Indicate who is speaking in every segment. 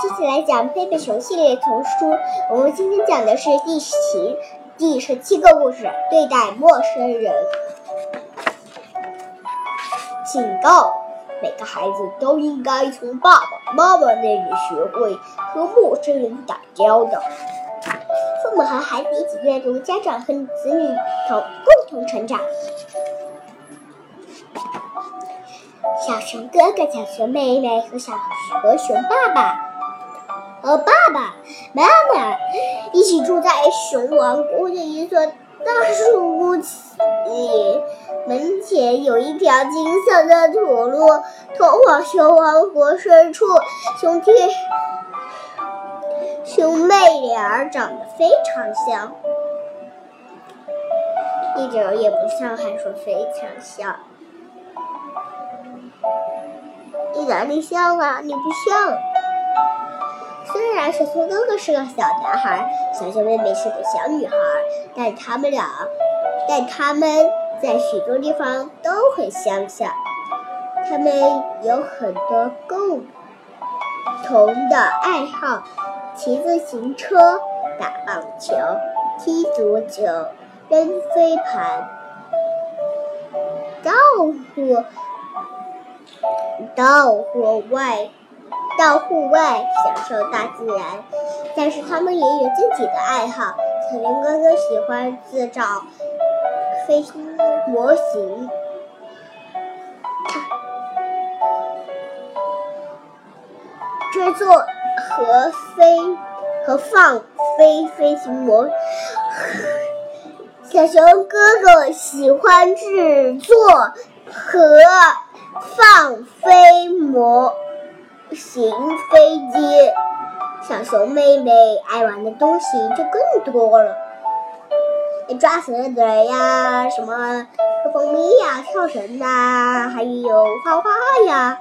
Speaker 1: 接下来讲《贝贝熊》系列丛书。我们今天讲的是第十第十七个故事：对待陌生人。警告：每个孩子都应该从爸爸妈妈那里学会和陌生人打交道。父母和孩子一起阅读，家长和子女同共同成长。小熊哥哥、小熊妹妹和小和熊爸爸和爸爸妈妈一起住在熊王国的一座大树屋里。门前有一条金色的土路，通往熊王国深处。兄弟、兄妹俩长得非常像，一点也不像，还说非常像。你哪里像啊？你不像。虽然小熊哥哥是个小男孩，小熊妹妹是个小女孩，但他们俩，但他们在许多地方都很相像。他们有很多共同的爱好：骑自行车、打棒球、踢足球、扔飞盘、到处。到户外，到户外享受大自然，但是他们也有自己的爱好。小熊哥哥喜欢制造飞行模型，制作和飞和放飞飞行模。小熊哥哥喜欢制作和。放飞模行飞机，小熊妹妹爱玩的东西就更多了，抓死的人呀，什么喝蜂蜜呀，跳绳呐，还有画画呀，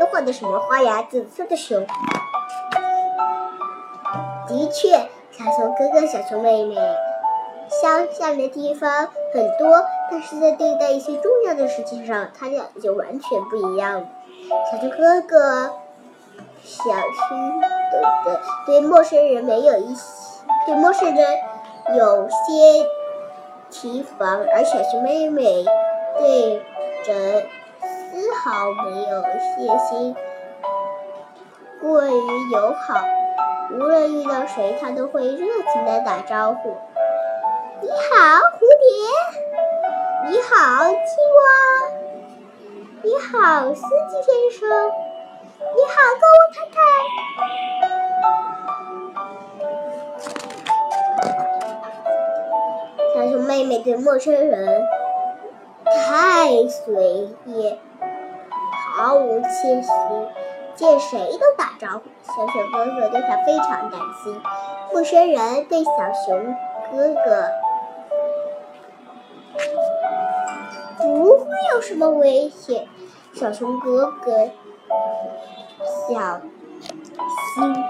Speaker 1: 都画的什么花呀？紫色的熊。的确，小熊哥哥、小熊妹妹相像的地方很多。但是在对待一些重要的事情上，他俩就完全不一样。小熊哥哥小心的对陌生人没有一些对陌生人有些提防，而小熊妹妹对人丝毫没有戒心，过于友好。无论遇到谁，他都会热情的打招呼：“你好，蝴蝶。”你好，青蛙。你好，司机先生。你好，购物太太。小熊妹妹对陌生人太随意，毫无窃心，见谁都打招呼。小熊哥哥对他非常担心。陌生人对小熊哥哥。不会有什么危险，小熊哥哥小心。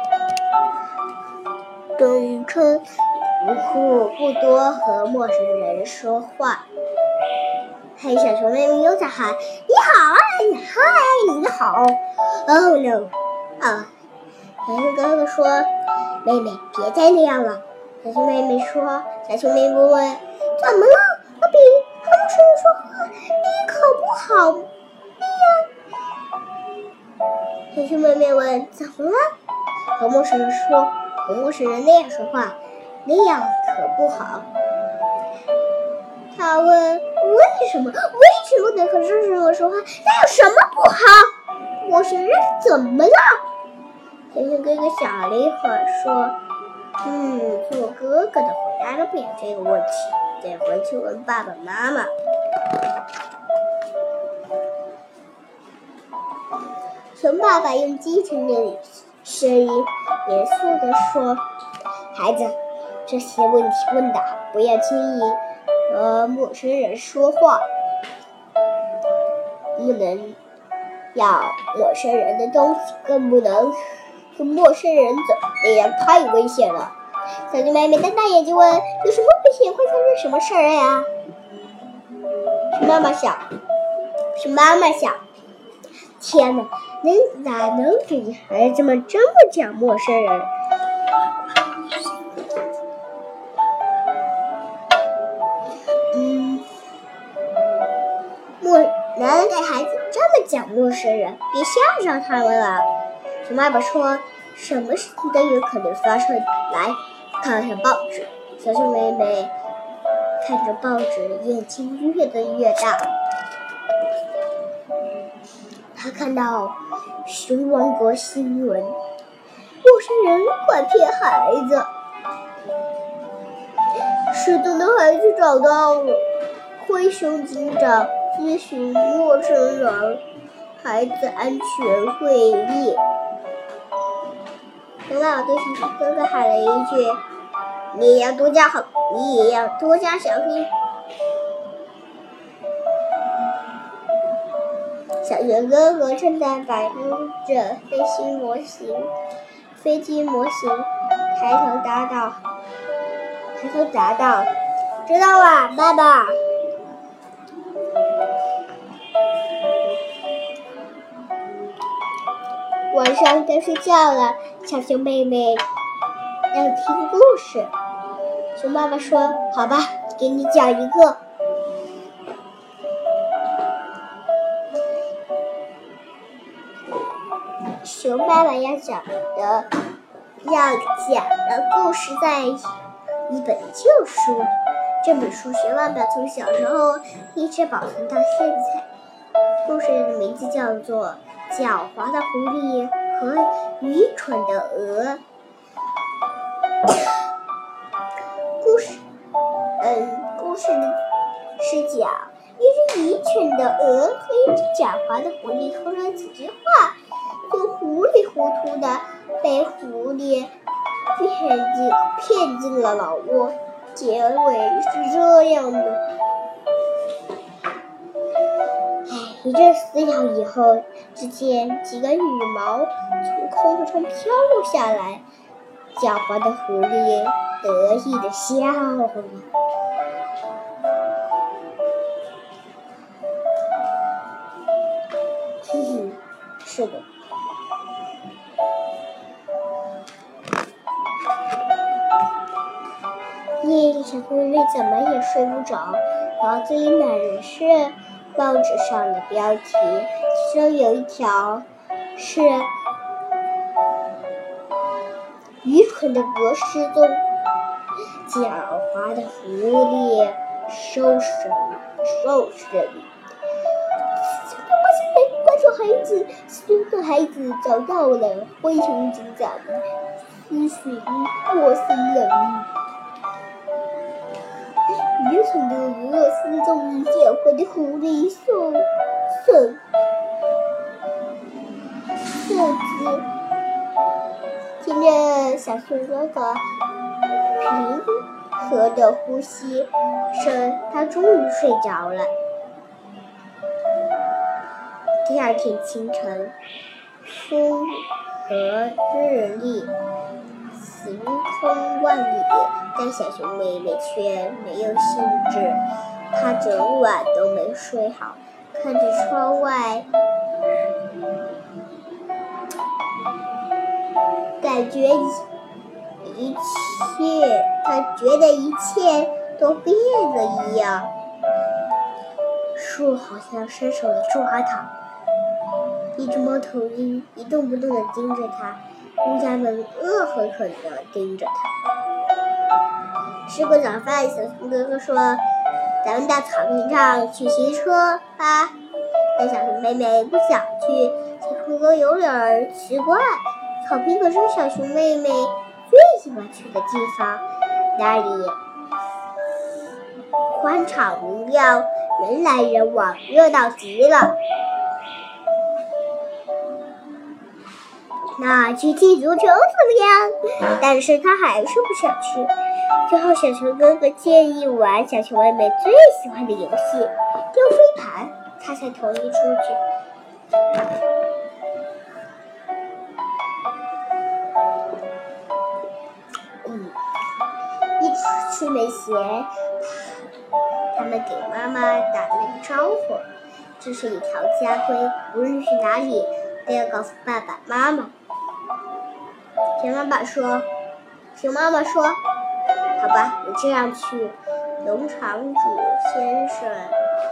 Speaker 1: 冬春不不不多和陌生人说话。嘿，小熊妹妹又在喊：“你好啊，你嗨，你好。” Oh no！啊，小熊哥哥说：“妹妹，别再那样了。”小熊妹妹说：“小熊妹妹问，怎么了？”阿比，和陌生人说话，你可不好小熊妹妹问：“怎么了？”和陌生人说：“和陌生人那样说话，那样可不好。”他问：“为什么？为什么得和陌生人说话？那有什么不好？陌生人怎么了？”小熊哥哥想了一会儿，说：“嗯，做哥哥的回答了不了这个问题。”得回去问爸爸妈妈。熊爸爸用低沉的声音严肃地说：“孩子，这些问题问答不要轻易和陌生人说话，不能要陌生人的东西，更不能跟陌生人走，那样太危险了。”小熊妹妹瞪大眼睛问：“有什么危险？会发生什么事儿呀？”熊妈妈想，熊妈妈想：“天哪，能哪能给孩子们这么讲陌生人？嗯，陌能给孩子这么讲陌生人？别吓着他们了。熊爸爸说：“什么事情都有可能发生。”来，看看报纸。小熊妹妹看着报纸，眼睛越瞪越大。他看到熊王国新闻：陌生人拐骗孩子，失踪的孩子找到了。灰熊警长咨询陌生人孩子安全会议。熊爸爸对小熊哥哥喊了一句：“你要多加好，你也要多加小心。”小熊哥哥正在摆弄着飞行模型、飞机模型，抬头答道：“抬头答道，知道了，爸爸。”晚上该睡觉了。小熊妹妹要听故事，熊爸爸说：“好吧，给你讲一个。”熊爸爸要讲的要讲的故事在一本旧书，这本书熊爸爸从小时候一直保存到现在。故事的名字叫做《狡猾的狐狸》。和愚蠢的鹅，故事，嗯，故事是讲一只愚蠢的鹅和一只狡猾的狐狸说了几句话，就糊里糊涂的被狐狸骗进骗进了老窝。结尾是这样的。一阵撕咬以后，只见几根羽毛从空中飘落下来。狡猾的狐狸得意的笑了。嘿嘿，是的。小狐狸怎么也睡不着，脑子里满是。报纸上的标题，其中有一条是“愚蠢的鹅失踪，狡猾的狐狸受审受审”。快救孩子！失踪的孩子找到了，灰熊警长咨询过森人。愚蠢的鹅失踪，狡猾的狐狸受受受惊。听着小熊哥哥平和的呼吸声，他终于睡着了。第二天清晨，风和日丽，晴空万里。但小熊妹妹却没有兴致，她整晚都没睡好，看着窗外，感觉一切，她觉得一切都变了一样。树好像伸手来抓她，一只猫头鹰一动不动地盯着它，乌鸦们恶狠狠地盯着它。吃过早饭，小熊哥哥说：“咱们到草坪上去骑车吧。”但小熊妹妹不想去，小熊哥哥有点奇怪。草坪可是小熊妹妹最喜欢去的地方，那里欢唱明亮，人来人往，热闹极了。那去踢足球怎么样？但是他还是不想去。最后，小熊哥哥建议玩小熊妹妹最喜欢的游戏——丢飞盘，他才同意出去。嗯，一出门前，他们给妈妈打了个招呼：“这是一条家规，无论去哪里，都要告诉爸爸妈妈。熊妈妈说：“熊妈妈说，好吧，我这样去农场主先生、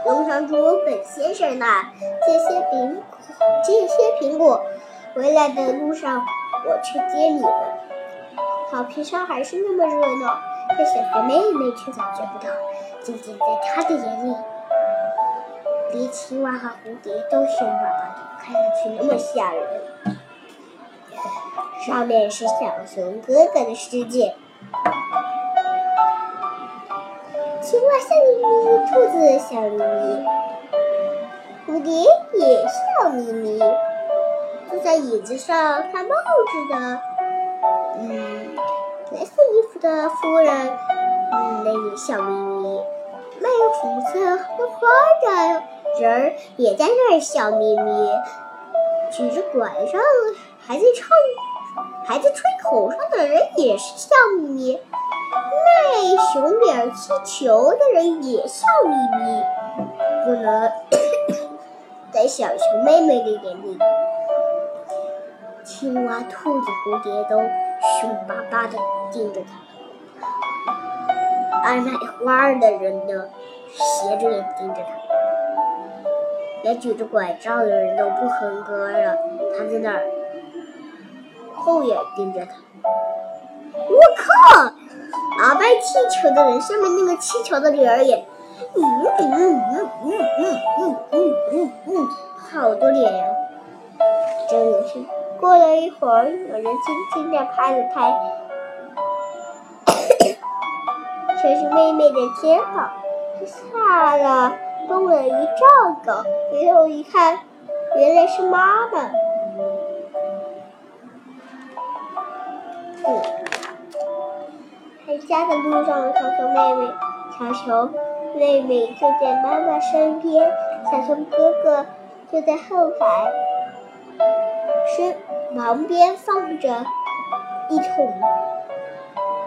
Speaker 1: 农场主本先生那借些苹果借些苹果。回来的路上，我去接你们。草坪上还是那么热闹，可小学妹妹却感觉不到。仅仅在她的眼里，连青蛙和蝴蝶都凶巴巴的，看上去那么吓人。”上面是小熊哥哥的世界，青蛙笑眯眯，兔子笑眯眯，蝴蝶也笑眯眯。坐在椅子上看帽子的，嗯，蓝色衣服的夫人，嗯，那也笑眯眯。卖 fruit 和花的人儿也在那儿笑眯眯，举着拐杖还在唱。还在吹口哨的人也是笑眯眯，卖熊脸气球的人也笑眯眯。不能在小熊妹妹的眼里，青蛙、兔子、蝴蝶都凶巴巴地盯着他；爱卖花的人呢，斜着眼盯着他；连举着拐杖的人都不哼歌了，他在那儿。后眼盯着他，我靠！啊，卖气球的人上面那个气球的铃儿也，嗯嗯嗯嗯嗯嗯嗯嗯嗯，好多脸呀，真有趣。过了一会儿，有人轻轻地拍了拍小熊妹妹的肩膀，吓了，动了一丈高。回头一看，原来是妈妈。家的路上，小熊妹妹，小熊妹妹就在妈妈身边，小熊哥哥就在后排，身旁边放着一桶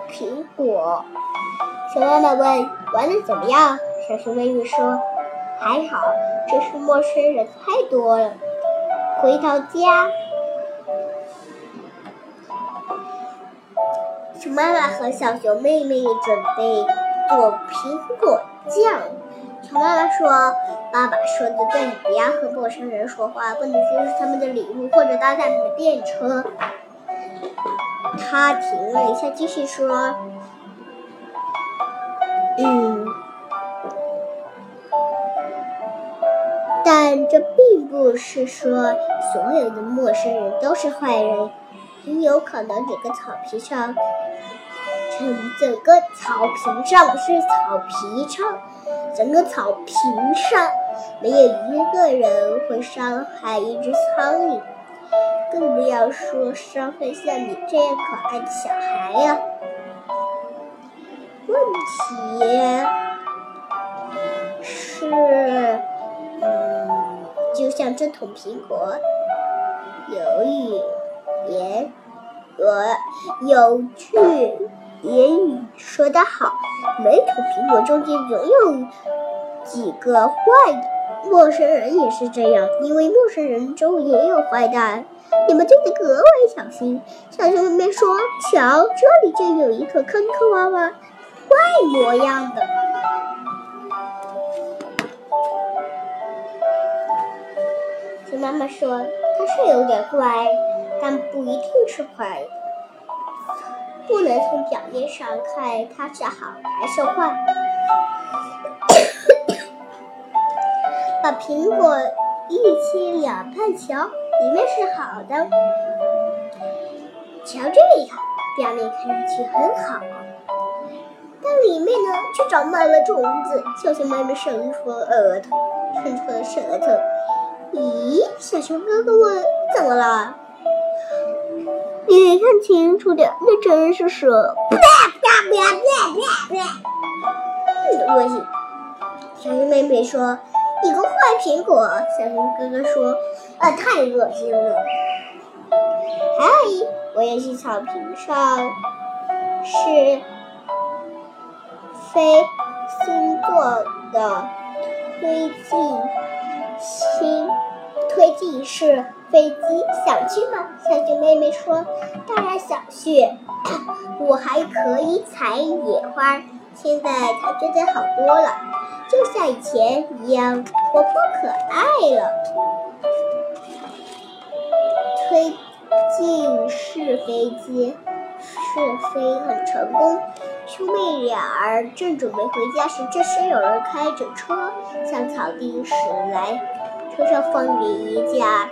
Speaker 1: 苹果。熊妈妈问：“玩的怎么样？”小熊妹妹说：“还好，只是陌生人太多了。”回到家。熊妈妈和小熊妹妹准备做苹果酱。熊妈妈说：“爸爸说的对，不要和陌生人说话，不能接受他们的礼物或者搭他们的便车。”他停了一下，继续说：“嗯，但这并不是说所有的陌生人都是坏人，很有可能整个草皮上。”整整个草坪上不是草皮上，整个草坪上没有一个人会伤害一只苍蝇，更不要说伤害像你这样可爱的小孩呀。问题是，嗯，就像这桶苹果，由于言，有有句。言语说得好，每口苹果中间总有几个坏的。陌生人也是这样，因为陌生人中也有坏蛋，你们就得格外小心。小熊妹妹说：“瞧，这里就有一个坑坑洼洼、怪模样的。”熊妈妈说：“它是有点怪，但不一定是坏。”不能从表面上看它是好还是坏。把苹果一切两半瞧，里面是好的。瞧这个，表面看上去很好，但里面呢却长满了种子。小熊妹妹伸出了额头，伸出了舌头。咦？小熊哥哥问：“怎么了？”你得看清楚点，那真是蛇！不不不不不不恶心！小熊妹妹说：“你个坏苹果。”小熊哥哥说：“啊，太恶心了！”还有一，我也是草坪上，是飞星座的推进星推进式飞机，想去吗？小熊妹妹说：“当然想去，我还可以采野花。现在它觉得好多了，就像以前一样活泼可爱了。”推进式飞机试飞很成功。兄妹俩儿正准备回家时，这时有人开着车向草地驶来。车上放着一架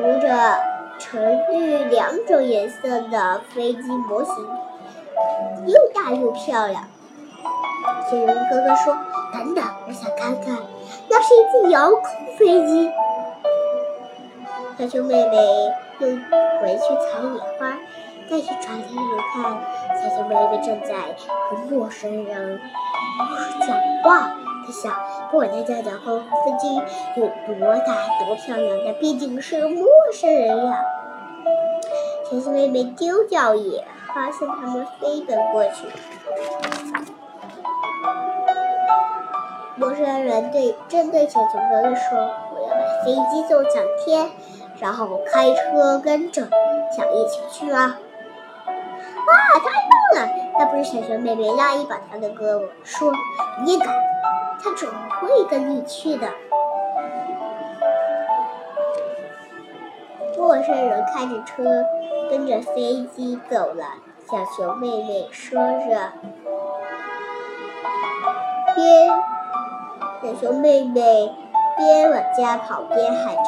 Speaker 1: 涂着橙绿两种颜色的飞机模型，又大又漂亮。雪人哥哥说：“等等，我想看看，那是一架遥控飞机。”小熊妹妹又回去采野花，再去窗台里看，小熊妹妹正在和陌生人讲话。想，不管那架遥控飞机有多大、多漂亮，那毕竟是个陌生人呀。小熊妹妹丢掉也，发现他们飞奔过去。陌生人对正对小熊哥哥说：“我要把飞机送上天。”然后开车跟着，想一起去吗？哇，太棒了！那不是小熊妹妹拉一把他的胳膊，说：“你敢，他总会跟你去的。”陌生人开着车跟着飞机走了，小熊妹妹说着，边小熊妹妹。边往家跑边喊着：“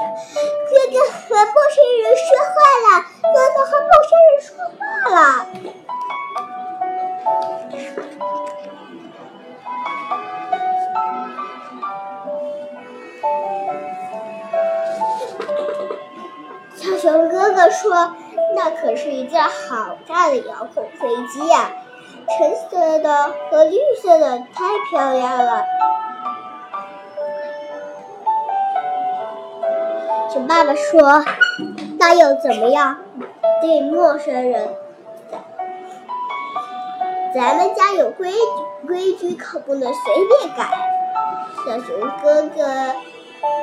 Speaker 1: 哥哥和陌生人说话了！哥哥和陌生人说话了！”熊哥哥说：“那可是一架好大的遥控飞机呀，橙色的和绿色的，太漂亮了。”熊爸爸说：“那又怎么样？对陌生人，咱们家有规矩，规矩可不能随便改。”小熊哥哥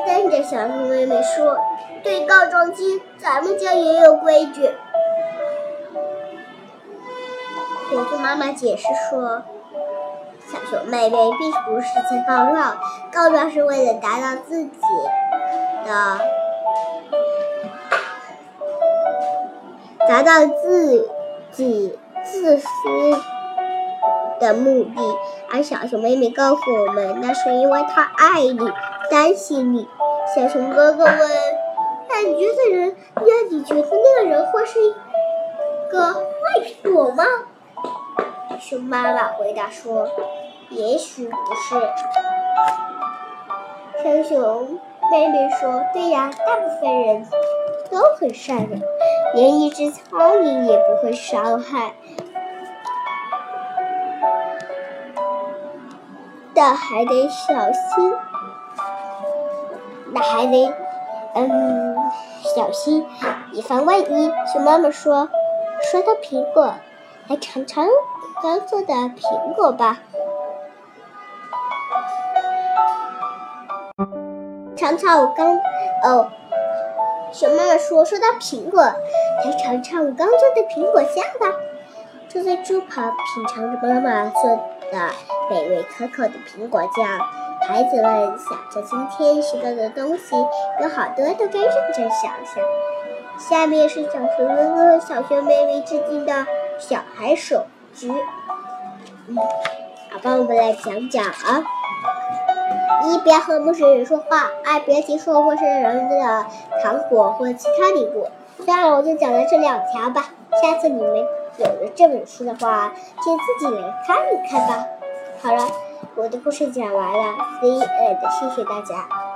Speaker 1: 跟着小熊妹妹说：“对告状机，咱们家也有规矩。”小熊妈妈解释说：“小熊妹妹并不是在告状，告状是为了达到自己的。”达到自己自私的目的，而小熊妹妹告诉我们，那是因为她爱你，担心你。小熊哥哥问：“那你觉得人？那你觉得那个人会是一个坏苹果吗？”熊妈妈回答说：“也许不是。”小熊妹妹说：“对呀，大部分人都很善良。”连一只苍蝇也不会伤害，但还得小心。那还得，嗯，小心，以防万一。熊妈妈说：“说到苹果，来尝尝刚做的苹果吧。”尝尝我刚，哦。熊妈妈说：“说到苹果，来尝尝我刚做的苹果酱吧。”坐在桌旁品尝着妈妈做的美味可口的苹果酱，孩子们想着今天学到的东西，有好多都该认真想想。下面是小熊哥哥、小熊妹妹制定的小孩手指。嗯，好吧，我们来讲讲啊。一，别和陌生人说话；二，别提出陌生人的糖果或其他礼物。算了，我就讲了这两条吧。下次你们有了这本书的话，就自己来看一看吧。好了，我的故事讲完了，See you and 谢谢大家。